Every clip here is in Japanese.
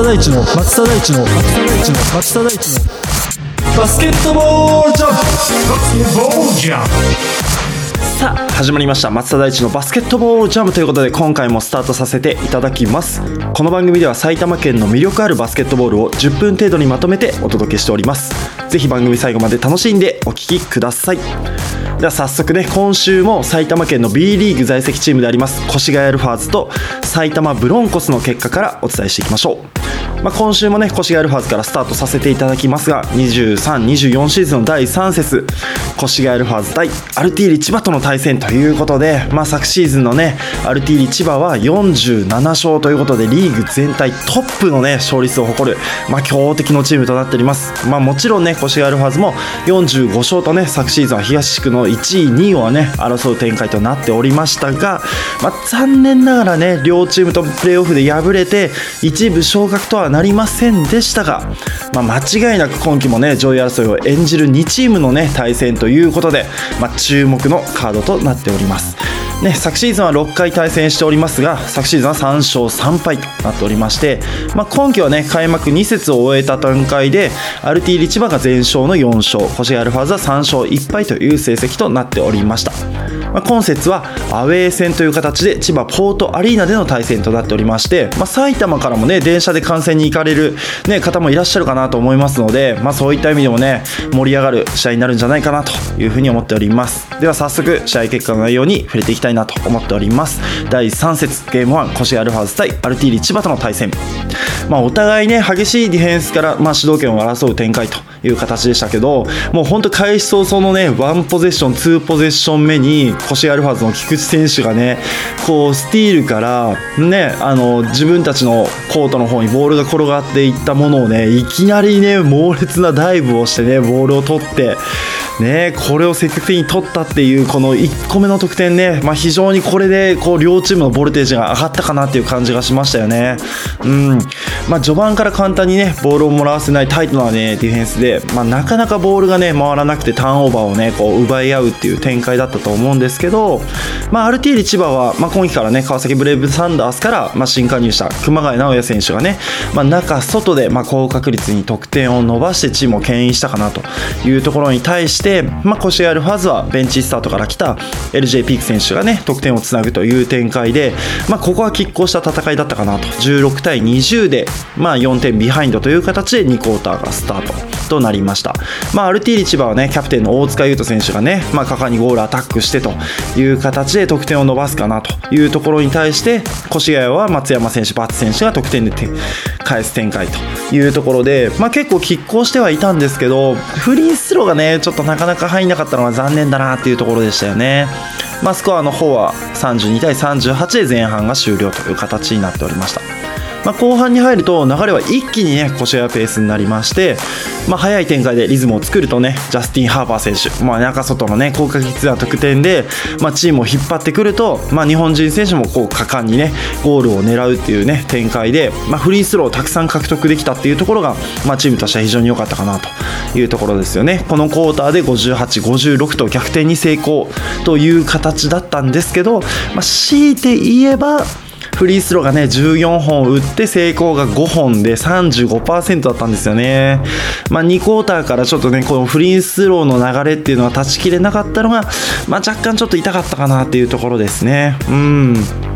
松田大地の松田大地の松田大地の松田大地のバスケットボールジャンプバスケットボールジャンプさあ始まりました松田大地のバスケットボールジャムということで今回もスタートさせていただきますこの番組では埼玉県の魅力あるバスケットボールを10分程度にまとめてお届けしておりますぜひ番組最後まで楽しんでお聴きくださいでは早速ね今週も埼玉県の B リーグ在籍チームであります越谷アルファーズと埼玉ブロンコスの結果からお伝えしていきましょう、まあ、今週もね越谷アルファーズからスタートさせていただきますが2324シーズンの第3節越谷アルファーズ対アルティーリ千葉との対戦ということで、まあ、昨シーズンのねアルティーリ千葉は47勝ということでリーグ全体トップのね勝率を誇る、まあ、強敵のチームとなっております、まあ、もちろんね越谷アルファーズも45勝とね昨シーズンは東地区の1位2位をね争う展開となっておりましたが、まあ、残念ながらね両チームとプレーオフで敗れて一部昇格とはなりませんでしたが、まあ、間違いなく今季もね上位争いを演じる2チームのね対戦ということで、まあ、注目のカードとなっております。ね、昨シーズンは6回対戦しておりますが昨シーズンは3勝3敗となっておりまして、まあ、今季はね開幕2節を終えた段階でアルティーリ千葉が全勝の4勝星アルファーズは3勝1敗という成績となっておりました、まあ、今節はアウェー戦という形で千葉ポートアリーナでの対戦となっておりまして、まあ、埼玉からもね電車で観戦に行かれる、ね、方もいらっしゃるかなと思いますので、まあ、そういった意味でもね盛り上がる試合になるんじゃないかなというふうに思っております。では早速試合結果の内容に触れていきたいなと思っております。第3節ゲーム1コシアルファーズ対アルティーリ千葉との対戦。まあ、お互いね激しいディフェンスから、まあ、主導権を争う展開という形でしたけどもう本当開始早々のね1ポゼッション2ポゼッション目に越谷アルファーズの菊池選手がねこうスティールからねあの自分たちのコートの方にボールが転がっていったものをねいきなりね猛烈なダイブをしてねボールを取ってね、これを積極的に取ったっていうこの1個目の得点ね、まあ、非常にこれでこう両チームのボルテージが上がったかなっていう感じがしましたよね。うんまあ、序盤から簡単にねボールをもらわせないタイトな、ね、ディフェンスで、まあ、なかなかボールがね回らなくてターンオーバーをねこう奪い合うっていう展開だったと思うんですけど、まあ、アルティーリ千葉は、まあ、今季からね川崎ブレイブサンダースから、まあ、新加入した熊谷直也選手がね、まあ、中外で、まあ、高確率に得点を伸ばしてチームを牽引したかなというところに対して、まあ、コシアルファズはベンチスタートから来た LJ ピーク選手がね得点をつなぐという展開で、まあ、ここは拮抗した戦いだったかなと。16対20で、まあ、4点ビハインドという形で2クォーターがスタートとなりました、まあ、アルティーリ千葉はねキャプテンの大塚優斗選手がね、まあ、果敢にゴールアタックしてという形で得点を伸ばすかなというところに対して越谷は松山選手バツ選手が得点で返す展開というところで、まあ、結構拮抗してはいたんですけどフリースローがねちょっとなかなか入んなかったのが残念だなっていうところでしたよね。まあ、スコアの方は32対38で前半が終了という形になっておりました。まあ、後半に入ると流れは一気にね腰やペースになりまして、まあ、早い展開でリズムを作るとねジャスティン・ハーパー選手、まあ、中外のね高確率な得点で、まあ、チームを引っ張ってくると、まあ、日本人選手もこう果敢にねゴールを狙うっていうね展開で、まあ、フリースローをたくさん獲得できたっていうところが、まあ、チームとしては非常に良かったかなというところですよね。このクォーターで58、56と逆転に成功という形だったんですけど、まあ、強いて言えばフリースローがね14本打って成功が5本で35%だったんですよね、まあ、2クォーターからちょっとねこのフリースローの流れっていうのは断ち切れなかったのが、まあ、若干ちょっと痛かったかなっていうところですね。うん。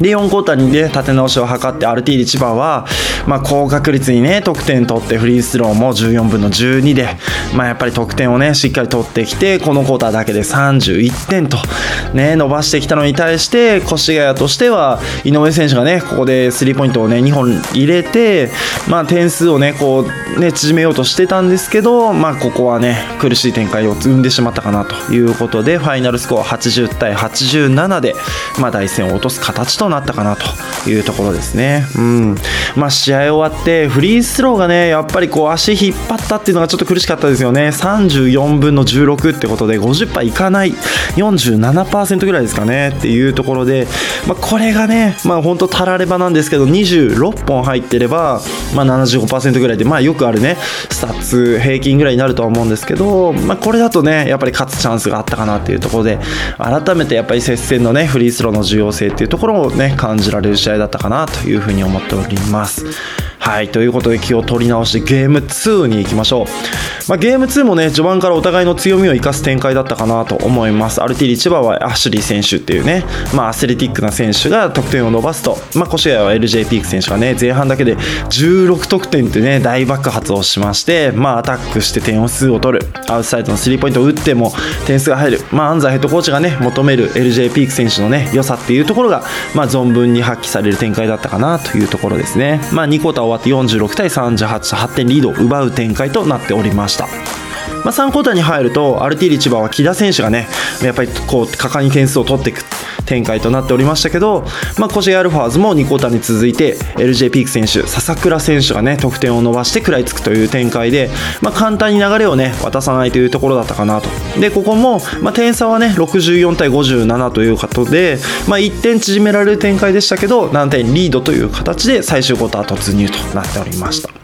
で4クォーターにね立て直しを図ってアルティーリ千葉は、まあ、高確率にね得点取ってフリースローも14分の12で、まあ、やっぱり得点をねしっかり取ってきてこのクォーターだけで31点と、ね、伸ばしてきたのに対して越谷としては井上選手がねここでスリーポイントをね2本入れて、まあ、点数をねこうね縮めようとしてたんですけど、まあ、ここはね苦しい展開を生んでしまったかなということでファイナルスコア80対87で、まあ、大戦を落とす形ととなったかなというところですね。うんまあ、試合終わってフリースローがねやっぱりこう足引っ張ったっていうのがちょっと苦しかったですよね。34分の16ってことで50%いかない47%ぐらいですかねっていうところで、まあ、これがね、まあ、本当たらればなんですけど26本入ってれば、まあ、75%ぐらいで、まあ、よくあるねスタッツ平均ぐらいになるとは思うんですけど、まあ、これだとねやっぱり勝つチャンスがあったかなっていうところで改めてやっぱり接戦のねフリースローの重要性っていうところをね感じられる試合だったかなというふうに思っております。はいということで気を取り直してゲーム2に行きましょう、まあ、ゲーム2もね序盤からお互いの強みを生かす展開だったかなと思います。アルティリ千葉はアシュリー選手っていうね、まあ、アスレティックな選手が得点を伸ばすと、まあ、越谷は LJ ピーク選手がね前半だけで16得点ってね大爆発をしまして、まあ、アタックして点数を取る。アウトサイドのスリーポイントを打っても点数が入る、まあ、安西ヘッドコーチがね求める LJ ピーク選手のね良さっていうところが、まあ、存分に発揮される展開だったかなというところですね、まあ、2クォーター終わって46対38 8点リードを奪う展開となっておりました。まあ、3クォーターに入るとアルティリ千葉は木田選手がねやっぱりこう果敢に点数を取っていく展開となっておりましたけど、まあ、コシェアルファーズも2クォーターに続いて LJ ピーク選手笹倉選手がね得点を伸ばして食らいつくという展開で、まあ、簡単に流れをね渡さないというところだったかなと。でここも、まあ、点差はね64対57ということで、まあ、1点縮められる展開でしたけど7点リードという形で最終クォーター突入となっておりました。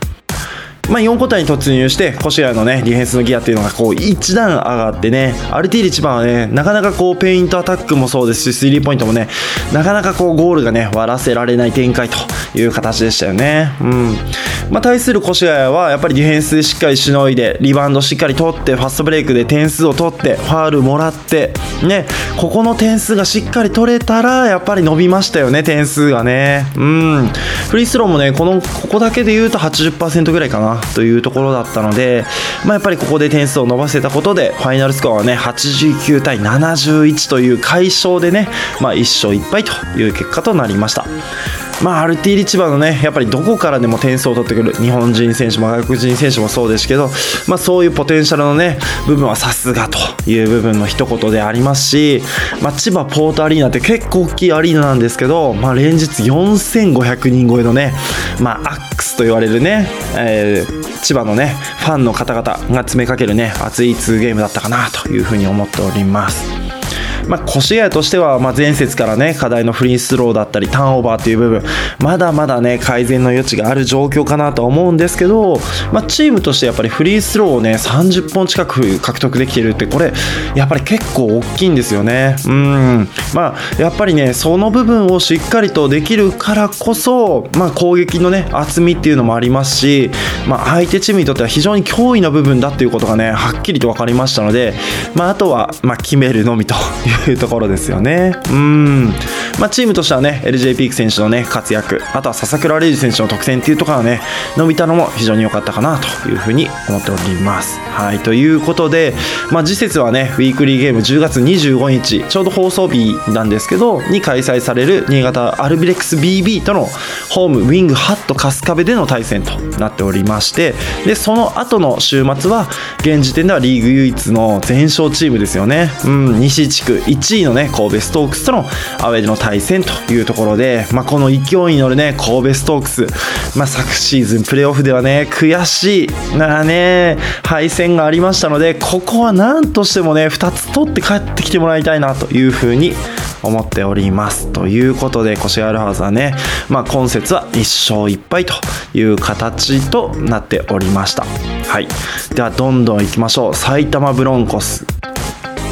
まあ、4個体に突入して越谷のねディフェンスのギアっていうのがこう一段上がってねアルティーリ一番はねなかなかこうペイントアタックもそうですしスリーポイントもねなかなかこうゴールがね割らせられない展開という形でしたよね。うん。まあ、対する越谷はやっぱりディフェンスでしっかりしのいでリバウンドしっかり取ってファストブレイクで点数を取ってファールもらってねここの点数がしっかり取れたらやっぱり伸びましたよね点数がね。うん。フリースローもねこのここだけで言うと80%ぐらいかな。というところだったので、まあ、やっぱりここで点数を伸ばせたことでファイナルスコアはね89対71という快勝でね、まあ、1勝1敗という結果となりました。まあ、アルティリ千葉のねやっぱりどこからでも点数を取ってくる日本人選手も外国人選手もそうですけど、まあ、そういうポテンシャルのね部分はさすがという部分の一言でありますし、まあ、千葉ポートアリーナって結構大きいアリーナなんですけど、まあ、連日4500人超えのね、まあ、アックスと言われるね、えー、千葉のねファンの方々が詰めかけるね熱い2ゲームだったかなというふうに思っております。まあ、越谷としては、まあ、前節からね、課題のフリースローだったり、ターンオーバーという部分、まだまだね、改善の余地がある状況かなとは思うんですけど、まあ、チームとしてやっぱりフリースローをね、30本近く獲得できてるって、これ、やっぱり結構大きいんですよね。うん。まあ、やっぱりね、その部分をしっかりとできるからこそ、まあ、攻撃のね、厚みっていうのもありますし、まあ、相手チームにとっては非常に脅威な部分だっていうことがね、はっきりと分かりましたので、まあ、あとは、まあ、決めるのみといういうところですよね。うん。まあ、チームとしてはね、LJ ピーク選手のね、活躍、あとは笹倉玲士選手の得点っていうところがね、伸びたのも非常に良かったかなというふうに思っております。はい、ということで、まあ、次節はね、ウィークリーゲーム10月25日、ちょうど放送日なんですけど、に開催される新潟アルビレックス BB とのホームウィングハット春日部での対戦となっておりまして、で、その後の週末は、現時点ではリーグ唯一の全勝チームですよね。うん、西地区1位のね、神戸ストークスとのアウェーでの対戦というところで、まあ、この勢いに乗るね、神戸ストークス、まあ、昨シーズンプレーオフではね、悔しいなね、敗戦がありましたので、ここは何としてもね、2つ取って帰ってきてもらいたいなというふうに思っております。ということで、コシアルハウスはね、まあ、今節は1勝1敗という形となっておりました。はい。では、どんどんいきましょう。埼玉ブロンコス。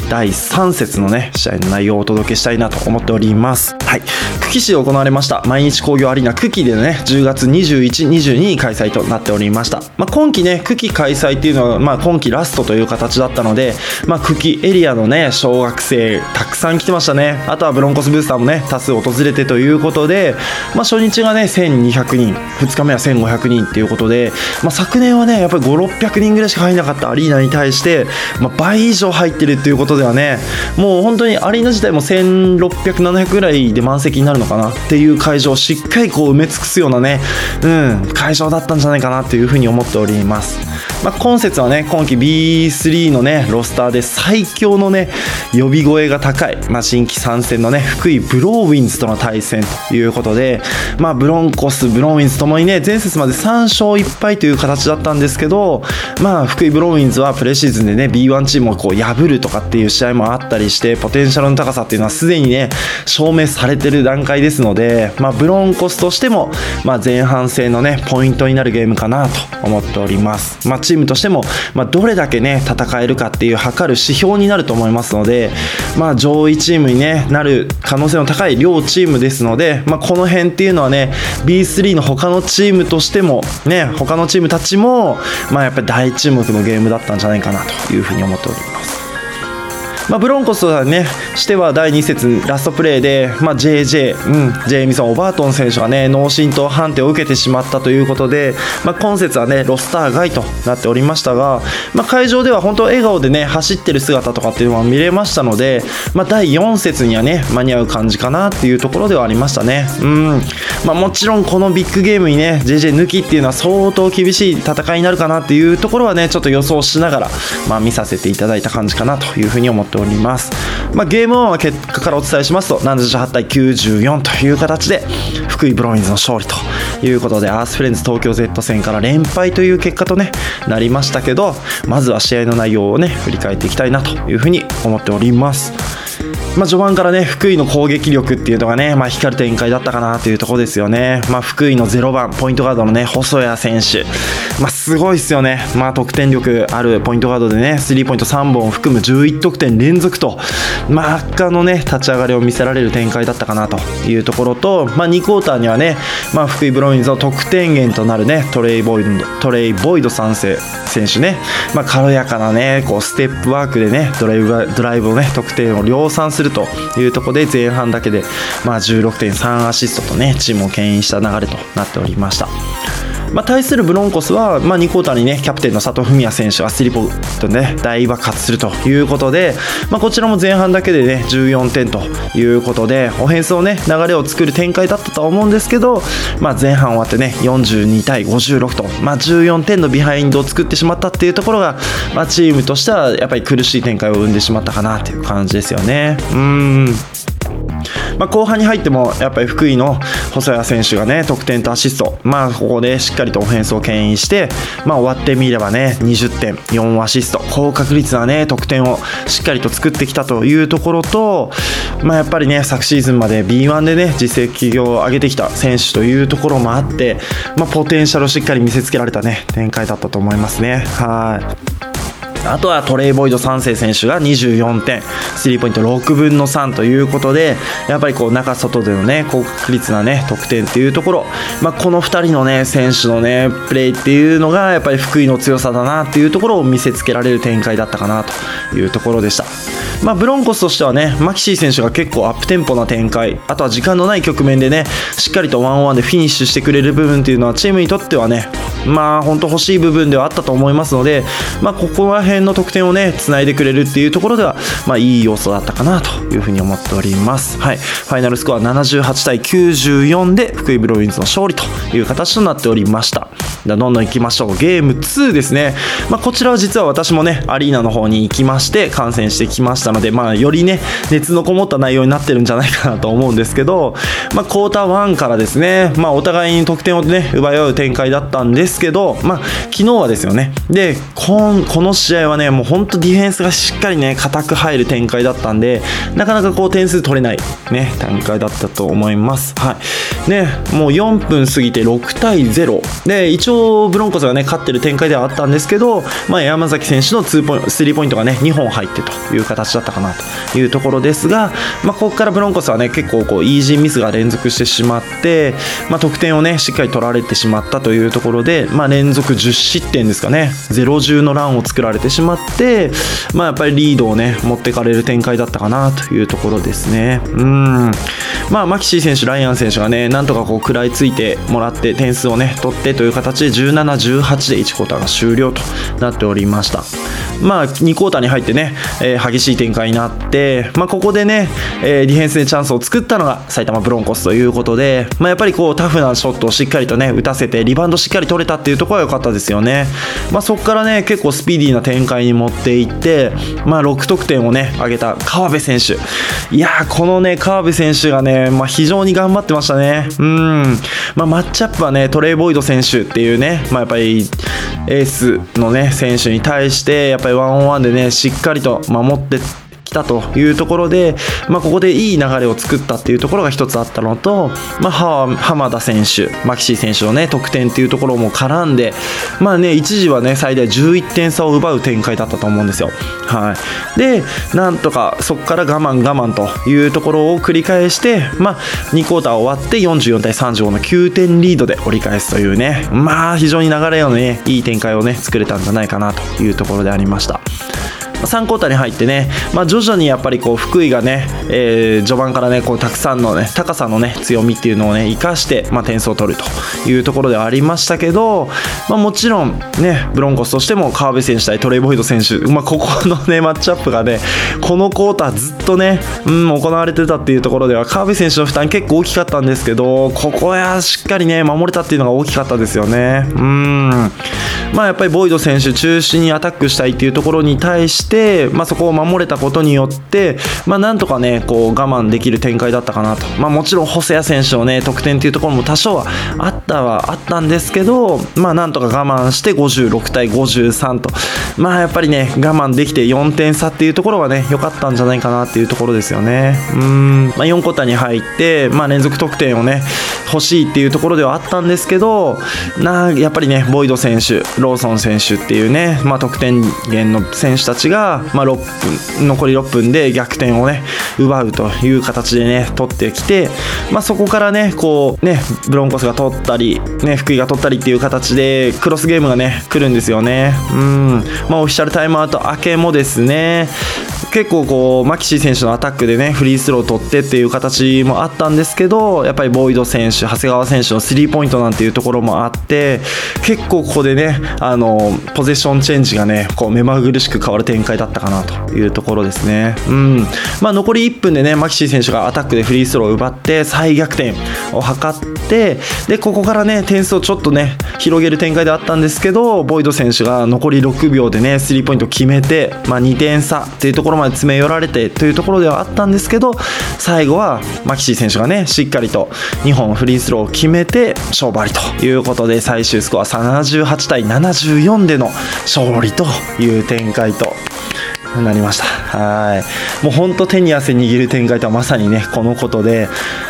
第3節のね、試合の内容をお届けしたいなと思っております。はい。久喜市で行われました毎日工業アリーナ久喜でね、10月21、22に開催となっておりました。まあ、今季ね、久喜開催っていうのは、まあ、今季ラストという形だったので、まあ、久喜エリアのね、小学生たくさん来てましたね。あとはブロンコスブースターもね、多数訪れてということで、まあ、初日がね、1200人、2日目は1500人っていうことで、まあ、昨年はね、やっぱり5、600人ぐらいしか入らなかったアリーナに対して、まあ、倍以上入ってるっていうことではねもう本当にアリーナ自体も1600、700ぐらいで満席になるのかなっていう会場をしっかりこう埋め尽くすようなね、うん、会場だったんじゃないかなというふうに思っております。まあ、今節はね、今季 B3 のね、ロスターで最強のね、呼び声が高い、まあ、新規参戦のね、福井ブローウィンズとの対戦ということで、まあ、ブロンコス、ブローウィンズともにね、前節まで3勝1敗という形だったんですけど、まあ、福井ブローウィンズはプレシーズンでね、B1 チームをこう破るとかっていう試合もあったりして、ポテンシャルの高さっていうのはすでにね、証明されてる段階ですので、まあ、ブロンコスとしても、まあ、前半戦のね、ポイントになるゲームかなと思っております。まあ、チームとしても、まあ、どれだけね戦えるかっていう測る指標になると思いますので、まあ、上位チームに、ね、なる可能性の高い両チームですので、まあ、この辺っていうのはね B3 の他のチームとしても、ね、他のチームたちも、まあ、やっぱり大注目のゲームだったんじゃないかなというふうに思っております。まあ、ブロンコスはねしては第2節ラストプレーで、まあ、JJ、うん、ジェイミソン・オバートン選手がね脳震盪判定を受けてしまったということで、まあ、今節はねロスター外となっておりましたが、まあ、会場では本当笑顔でね走ってる姿とかっていうのは見れましたので、まあ、第4節にはね間に合う感じかなっていうところではありましたね。うんまあ、もちろんこのビッグゲームにね JJ 抜きっていうのは相当厳しい戦いになるかなっていうところはねちょっと予想しながら、まあ、見させていただいた感じかなというふうに思っております。まあ、ゲーム1は結果からお伝えしますと78対94という形で福井ブロインズの勝利ということでアースフレンズ東京 Z 戦から連敗という結果とねなりましたけどまずは試合の内容をね振り返っていきたいなというふうに思っております。まあ、序盤からね福井の攻撃力っていうのがね、まあ、光る展開だったかなというところですよね、まあ、福井の0番ポイントガードのね細谷選手、まあ、すごいですよね、まあ、得点力あるポイントガードでねスリーポイント3本を含む11得点連続と、まあ、圧巻のね立ち上がりを見せられる展開だったかなというところと、まあ、2クォーターにはね、まあ、福井ブロインズの得点源となるねトレイボイドトレイボイド3世選手ね、まあ、軽やかなねこうステップワークでねドライブドライブをね得点を量産するというところで前半だけで、まあ、16点3アシストとねチームを牽引した流れとなっておりました。まあ、対するブロンコスは、まあ、2クォーターにねキャプテンの佐藤文哉選手がスリーポイントでね大爆発するということで、まあ、こちらも前半だけでね14点ということでオフェンスをね流れを作る展開だったと思うんですけど、まあ、前半終わってね42対56と、まあ、14点のビハインドを作ってしまったっていうところが、まあ、チームとしてはやっぱり苦しい展開を生んでしまったかなという感じですよね。うんまあ、後半に入ってもやっぱり福井の細谷選手がね得点とアシスト、まあ、ここでしっかりとオフェンスを牽引して、まあ、終わってみればね20点4アシスト高確率なね得点をしっかりと作ってきたというところと、まあ、やっぱりね昨シーズンまで B1 でね実績を上げてきた選手というところもあって、まあ、ポテンシャルをしっかり見せつけられたね展開だったと思いますね。はいあとはトレイ・ボイド3世選手が24点、スリーポイント6分の3ということで、やっぱりこう中外でのね、高確率なね、得点っていうところ、まあ、この2人のね、選手のね、プレーっていうのが、やっぱり福井の強さだなっていうところを見せつけられる展開だったかなというところでした。まあ、ブロンコスとしてはね、マキシー選手が結構アップテンポな展開、あとは時間のない局面でね、しっかりとワンオンワンでフィニッシュしてくれる部分っていうのは、チームにとってはね、まあ、本当欲しい部分ではあったと思いますので、まあ、ここら辺の得点をね、つないでくれるっていうところでは、まあ、いい要素だったかなというふうに思っております。はい。ファイナルスコア78対94で、福井ブロインズの勝利という形となっておりました。では、どんどん行きましょう。ゲーム2ですね。まあ、こちらは実は私もね、アリーナの方に行きまして、観戦してきましたので、まあ、よりね、熱のこもった内容になってるんじゃないかなと思うんですけど、まあ、クォーター1からですね、まあ、お互いに得点をね、奪い合う展開だったんですですけど、まあ、昨日はですよね、で、この試合はね、もう本当ディフェンスがしっかりね、固く入る展開だったんで、なかなかこう点数取れない、ね、展開だったと思います。はい。ね、もう4分過ぎて6対0。で、一応ブロンコスがね、勝ってる展開ではあったんですけど、まあ、山崎選手の2ポイント、3ポイントがね、2本入ってという形だったかなというところですが、まあ、ここからブロンコスはね、結構こう、イージーミスが連続してしまって、まあ、得点をね、しっかり取られてしまったというところで、まあ、連続10失点ですかね、0-10のランを作られてしまって、まあ、やっぱりリードをね、持ってかれる展開だったかなというところですね。うん。まあ、マキシー選手、ライアン選手がね、なんとかこう、食らいついてもらって、点数をね、取ってという形で、17、18で1クォーターが終了となっておりました。まあ、2クォーターに入ってね、えー、激しい展開になって、まあ、ここでね、えー、ディフェンスでチャンスを作ったのが埼玉ブロンコスということで、まあ、やっぱりこうタフなショットをしっかりとね打たせてリバウンドしっかり取れたっていうところは良かったですよね、まあ、そこからね結構スピーディーな展開に持っていって、まあ、6得点をね上げた川辺選手。いやこのね川辺選手がね、まあ、非常に頑張ってましたね。うん、まあ、マッチアップはねトレイ・ボイド選手っていうね、まあ、やっぱりエースのね選手に対してやっぱりワンオンワンでねしっかりと守って来たというところで、まあ、ここでいい流れを作ったっていうところが一つあったのと、まあ、浜田選手、マキシー選手の、ね、得点っていうところも絡んで、まあね、一時は、ね、最大11点差を奪う展開だったと思うんですよ。はい、でなんとかそこから我慢我慢というところを繰り返して、まあ、2クォーター終わって44対35の9点リードで折り返すというね、まあ、非常に流れの、ね、いい展開を、ね、作れたんじゃないかなというところでありました。3クォーターに入ってね、まあ、徐々にやっぱりこう福井がね、えー、序盤からねこうたくさんのね高さのね強みっていうのをね生かして、まあ、点数を取るというところではありましたけど、まあ、もちろんねブロンコスとしても川辺選手対トレイ・ボイド選手、まあ、ここのねマッチアップがねこのクォーターずっとね、うん、行われてたっていうところでは川辺選手の負担結構大きかったんですけどここはしっかりね守れたっていうのが大きかったですよね。うん。まあやっぱりボイド選手中心にアタックしたいっていうところに対して、まあ、そこを守れたことによって、まあ、なんとかねこう我慢できる展開だったかなと、まあ、もちろん細谷選手のね得点っていうところも多少はあったはあったんですけど、まあ、なんとか我慢して56対53と、まあやっぱりね我慢できて4点差っていうところはね良かったんじゃないかなっていうところですよね。うん、まあ、4クォータに入って、まあ、連続得点をね欲しいっていうところではあったんですけどなやっぱりねボイド選手ローソン選手っていうね、まあ、得点源の選手たちが、がまあ、6分残り6分で逆転をね奪うという形でね取ってきて、まあ、そこからねこうねブロンコスが取ったり、ね、福井が取ったりっていう形でクロスゲームがね来るんですよね。うん。まあオフィシャルタイムアウト明けもですね結構こうマキシー選手のアタックでねフリースローを取ってっていう形もあったんですけどやっぱりボイド選手長谷川選手のスリーポイントなんていうところもあって結構ここでねあのポゼッションチェンジがねこう目まぐるしく変わる展開だったかなというところですね。うん。まあ残り1分でねマキシー選手がアタックでフリースローを奪って再逆転を図ってでここからね点数をちょっとね広げる展開であったんですけどボイド選手が残り6秒でねスリーポイント決めてまあ2点差っていうところまで詰め寄られてというところではあったんですけど最後はマキシー選手がねしっかりと2本フリースローを決めて勝負ありということで最終スコア78対74での勝利という展開と。なりました。はい。もう本当手に汗握る展開とはまさにねこのことで、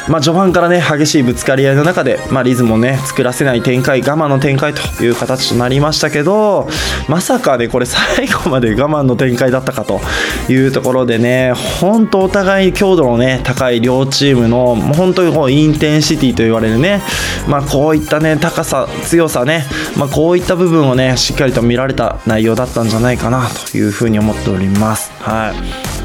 まあ、序盤からね激しいぶつかり合いの中で、まあ、リズムをね作らせない展開我慢の展開という形となりましたけどまさかねこれ最後まで我慢の展開だったかというところでね本当お互い強度のね高い両チームの本当にこうインテンシティと言われるね、まあ、こういったね高さ強さね、ま、こういった部分をねしっかりと見られた内容だったんじゃないかなというふうに思っております。はい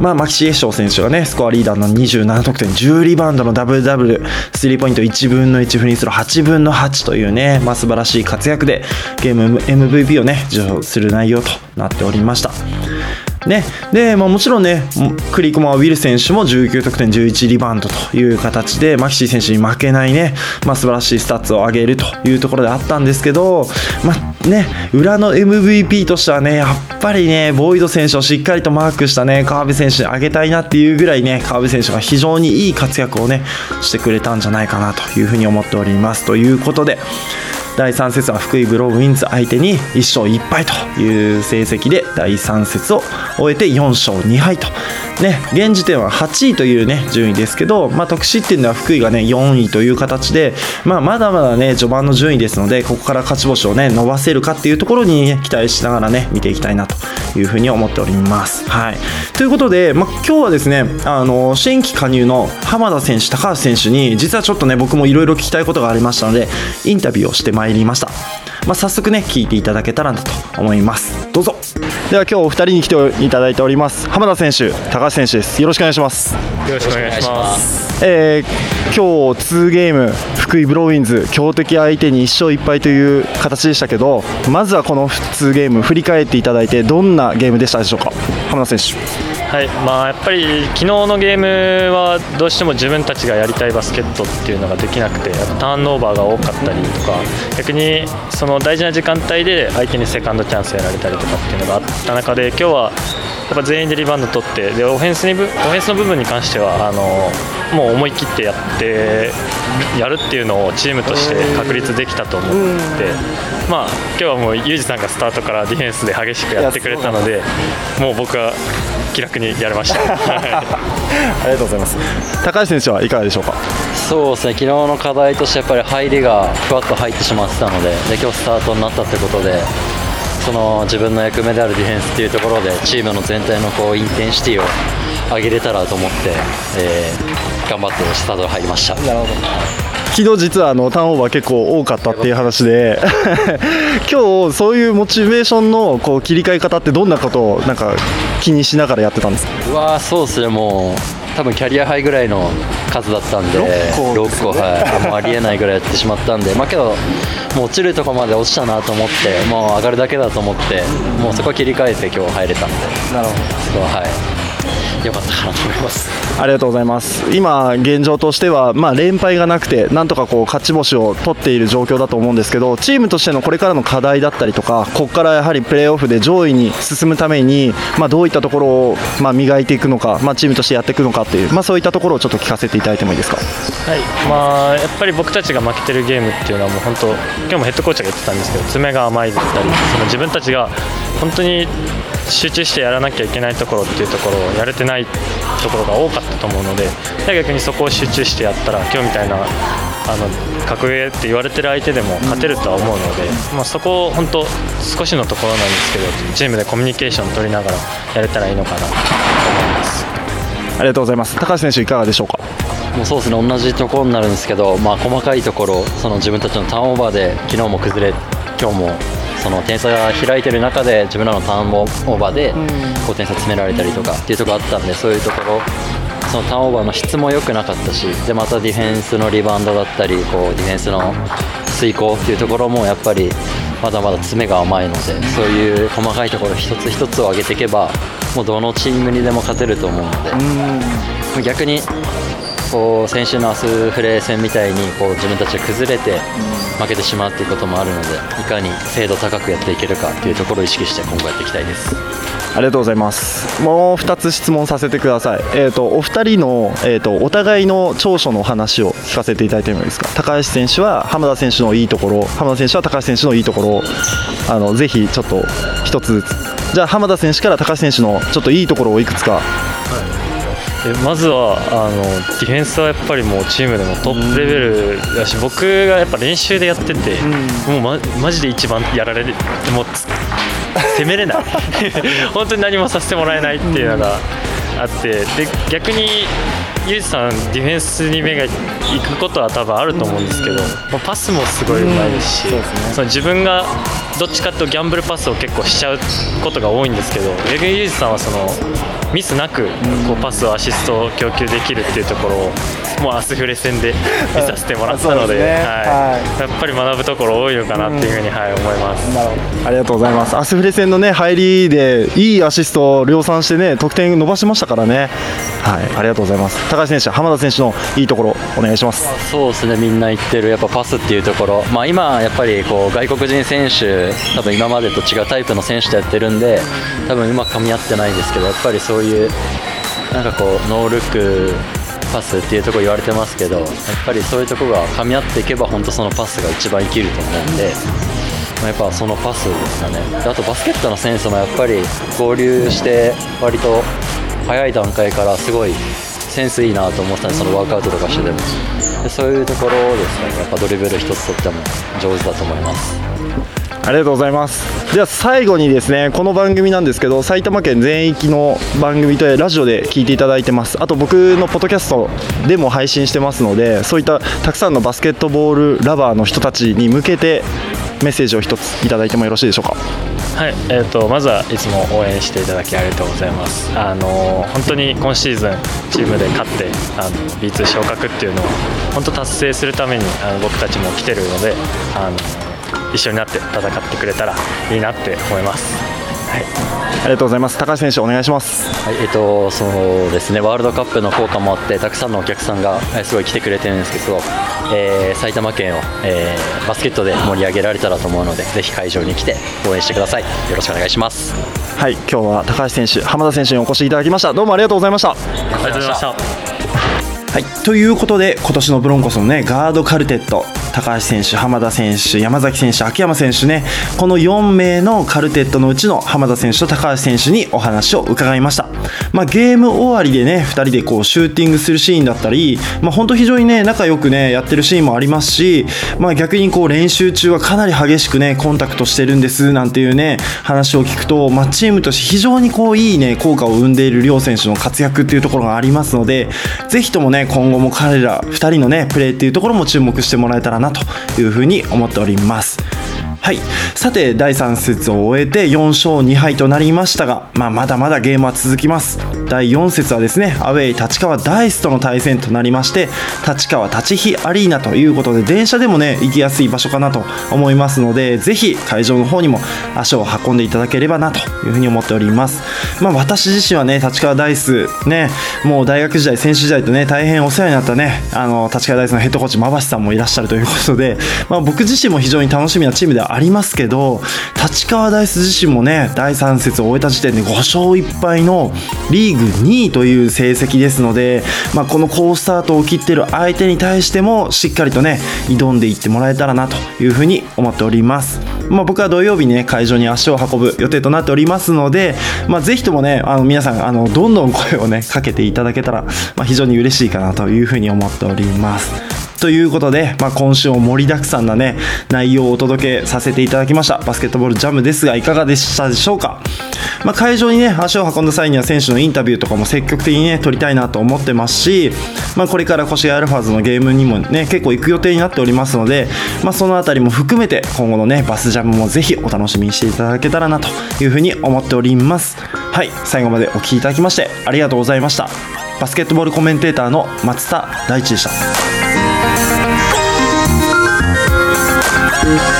まあ、マキシエショー選手がね、スコアリーダーの27得点、10リバウンドのダブルダブル、スリーポイント1分の1フリースロー8分の8というね、まあ、素晴らしい活躍で、ゲーム MVP をね、受賞する内容となっておりました。ねでまあ、もちろんね、クリコマウィル選手も19得点、11リバウンドという形で、マキシー選手に負けないね、まあ、素晴らしいスタッツを上げるというところであったんですけど、まあね、裏の MVP としてはね、やっぱりね、ボイド選手をしっかりとマークしたね、川辺選手に上げたいなっていうぐらいね、川辺選手が非常にいい活躍をね、してくれたんじゃないかなというふうに思っております。ということで、第3節は福井ブローウィンズ相手に1勝1敗という成績で第3節を終えて4勝2敗とね、現時点は8位という、ね、順位ですけど、まあ、得失点では福井が、ね、4位という形で、まあ、まだまだ、ね、序盤の順位ですのでここから勝ち星を、ね、伸ばせるかっていうところに、ね、期待しながら、ね、見ていきたいなというふうに思っております。はい、ということで、まあ、今日はですねあの新規加入の浜田選手、高橋選手に実はちょっとね僕もいろいろ聞きたいことがありましたのでインタビューをしてまいりました。まあ、早速ね聞いていただけたらなと思います。どうぞ。では今日お二人に来ていただいております。浜田選手高橋選手です。よろしくお願いします。よろしくお願いします。えー、今日2ゲーム福井ブローウィンズ強敵相手に1勝1敗という形でしたけどまずはこの2ゲーム振り返っていただいてどんなゲームでしたでしょうか？浜田選手はい。まあ、やっぱり昨日のゲームはどうしても自分たちがやりたいバスケットっていうのができなくてターンオーバーが多かったりとか逆にその大事な時間帯で相手にセカンドチャンスやられたりとかっていうのがあった中で今日はやっぱ全員でリバウンド取ってでオフェンスにオフェンスの部分に関してはあのもう思い切ってやってやるっていうのをチームとして確立できたと思って、まあ、今日はもうユージさんがスタートからディフェンスで激しくやってくれたのでもう僕は気楽にやれました。ありがとうございます。高橋選手はいかがでしょうか？そうですね。昨日の課題としてやっぱり入りがふわっと入ってしまってたのでで今日スタートになったってことでその自分の役目であるディフェンスっていうところでチームの全体のこうインテンシティを上げれたらと思って、えー、頑張ってスタート入りました。なるほど。昨日実はあのターンオーバー結構多かったっていう話で今日そういうモチベーションのこう切り替え方ってどんなことをなんか気にしながらやってたんですか？うわそうですねもう多分キャリアハイぐらいの数だったんで6個 ,6 個はい。もうありえないぐらいやってしまったんでまあけどもう落ちるとこまで落ちたなと思ってもう上がるだけだと思ってもうそこ切り替えて今日入れたんで。なるほど。はい良かったかなと思います。ありがとうございます。今現状としてはまあ連敗がなくてなんとかこう勝ち星を取っている状況だと思うんですけどチームとしてのこれからの課題だったりとかここからやはりプレーオフで上位に進むためにまあどういったところをまあ磨いていくのかまあチームとしてやっていくのかっていうまあそういったところをちょっと聞かせていただいてもいいですか？はい。まあやっぱり僕たちが負けてるゲームっていうのはもう本当今日もヘッドコーチが言ってたんですけど爪が甘いだったりその自分たちが本当に集中してやらなきゃいけないところっていうところをやれてないところが多かったと思うので逆にそこを集中してやったら今日みたいなあの格上って言われてる相手でも勝てるとは思うので、まあ、そこを本当少しのところなんですけどチームでコミュニケーションを取りながらやれたらいいのかなと思います。ありがとうございます。高橋選手いかがでしょうか？もうそうですね同じところになるんですけど、まあ、細かいところその自分たちのターンオーバーで昨日も崩れ今日もその点差が開いてる中で自分らのターンオーバーでこう点差詰められたりとかっていうところあったんでそういうところそのターンオーバーの質も良くなかったしでまたディフェンスのリバウンドだったりこうディフェンスの遂行っていうところもやっぱりまだまだ詰めが甘いのでそういう細かいところ一つ一つを上げていけばもうどのチームにでも勝てると思うので逆にこう先週のアスフレ戦みたいにこう自分たちが崩れて負けてしまうということもあるのでいかに精度高くやっていけるかというところを意識して今後やっていきたいです。ありがとうございます。もう2つ質問させてください、えーと、お二人の、えーと、お互いの長所の話を聞かせていただいてもいいですか？高橋選手は浜田選手のいいところ浜田選手は高橋選手のいいところ。をあのぜひちょっと1つずつ。じゃあ浜田選手から高橋選手のちょっといいところをいくつか、はいえまずはあのディフェンスはやっぱりもうチームでもトップレベルだし、僕がやっぱ練習でやってて、もう、ま、マジで一番やられるもう攻めれない。本当に何もさせてもらえないっていうのがあってで逆にユージさんディフェンスに目がいくことは多分あると思うんですけど、まパスもすごいうまいですし、うんそすね、その自分がどっちかというとギャンブルパスを結構しちゃうことが多いんですけど逆にユージさんはそのミスなくこうパスをアシストを供給できるっていうところをもうアスフレ戦で 見させてもらったので、ね、はい、やっぱり学ぶところ多いのかなっていうふうに、はい、思います。なるほど。ありがとうございます。アスフレ戦のね入りでいいアシストを量産してね得点伸ばしましたからね。はい。ありがとうございます。高橋選手浜田選手のいいところお願いします。そうですね。みんな言ってるやっぱパスっていうところ。まあ今やっぱりこう外国人選手多分今までと違うタイプの選手とやってるんで多分うまく噛み合ってないんですけどやっぱりそういうなんかこうノールックパスっていうところ言われてますけどやっぱりそういうところが噛み合っていけば本当そのパスが一番生きると思うんで、まあ、やっぱそのパスですかね。あとバスケットのセンスもやっぱり合流して割と早い段階からすごいセンスいいなと思ってたんでそのワークアウトとかしてでも。でそういうところですねやっぱドリブル一つとっても上手だと思います。ありがとうございます。では最後にですねこの番組なんですけど埼玉県全域の番組とラジオで聞いていただいてます。あと僕のポッドキャストでも配信してますのでそういったたくさんのバスケットボールラバーの人たちに向けてメッセージを一ついただいてもよろしいでしょうか？はい、えーと、まずはいつも応援していただきありがとうございます。あの本当に今シーズンチームで勝ってあの B2 昇格っていうのを本当達成するためにあの僕たちも来てるのであの一緒になって戦ってくれたらいいなって思います。はい、ありがとうございます。高橋選手お願いします。はい、えっ、とそうですね。ワールドカップの効果もあってたくさんのお客さんがすごい来てくれてるんですけど、えー、埼玉県を、えー、バスケットで盛り上げられたらと思うので、ぜひ会場に来て応援してください。よろしくお願いします。はい、今日は高橋選手、浜田選手にお越しいただきました。どうもありがとうございました。ありがとうございました。はい、ということで今年のブロンコスのねガードカルテット高橋選手、浜田選手、山崎選手、秋山選手ねこの4名のカルテットのうちの浜田選手と高橋選手にお話を伺いました、まあ、ゲーム終わりでね2人でこうシューティングするシーンだったり、まあ、本当非常にね仲良くねやってるシーンもありますし、まあ、逆にこう練習中はかなり激しくねコンタクトしてるんですなんていうね話を聞くと、まあ、チームとして非常にこういいね効果を生んでいる両選手の活躍っていうところがありますのでぜひともね今後も彼ら2人のねプレーっていうところも注目してもらえたらなというふうに思っております。はい。さて第3節を終えて4勝2敗となりましたが、まあ、まだまだゲームは続きます。第4節はですねアウェイ立川ダイスとの対戦となりまして立川立ち日アリーナということで電車でもね行きやすい場所かなと思いますのでぜひ会場の方にも足を運んでいただければなというふうに思っております。まあ私自身はね立川ダイスねもう大学時代選手時代とね大変お世話になったねあの立川ダイスのヘッドコーチ馬橋さんもいらっしゃるということで、まあ、僕自身も非常に楽しみなチームではありますけど立川ダイス自身もね第3節を終えた時点で5勝1敗のリーグ2位という成績ですので、まあ、この好スタートを切ってる相手に対してもしっかりとね挑んでいってもらえたらなというふうに思っております。まあ、僕は土曜日にね会場に足を運ぶ予定となっておりますので、まあ、ぜひともねあの皆さんあのどんどん声をねかけていただけたら、まあ、非常に嬉しいかなというふうに思っております。ということで、まあ、今週も盛りだくさんなね内容をお届けさせていただきました。バスケットボールジャムですがいかがでしたでしょうか、まあ、会場にね足を運んだ際には選手のインタビューとかも積極的にね取りたいなと思ってますし、まあ、これから越谷アルファーズのゲームにもね結構行く予定になっておりますので、まあ、そのあたりも含めて今後のねバスジャムもぜひお楽しみにしていただけたらなというふうに思っております。はい最後までお聴きいただきましてありがとうございました。バスケットボールコメンテーターの松田大地でした。Thank you.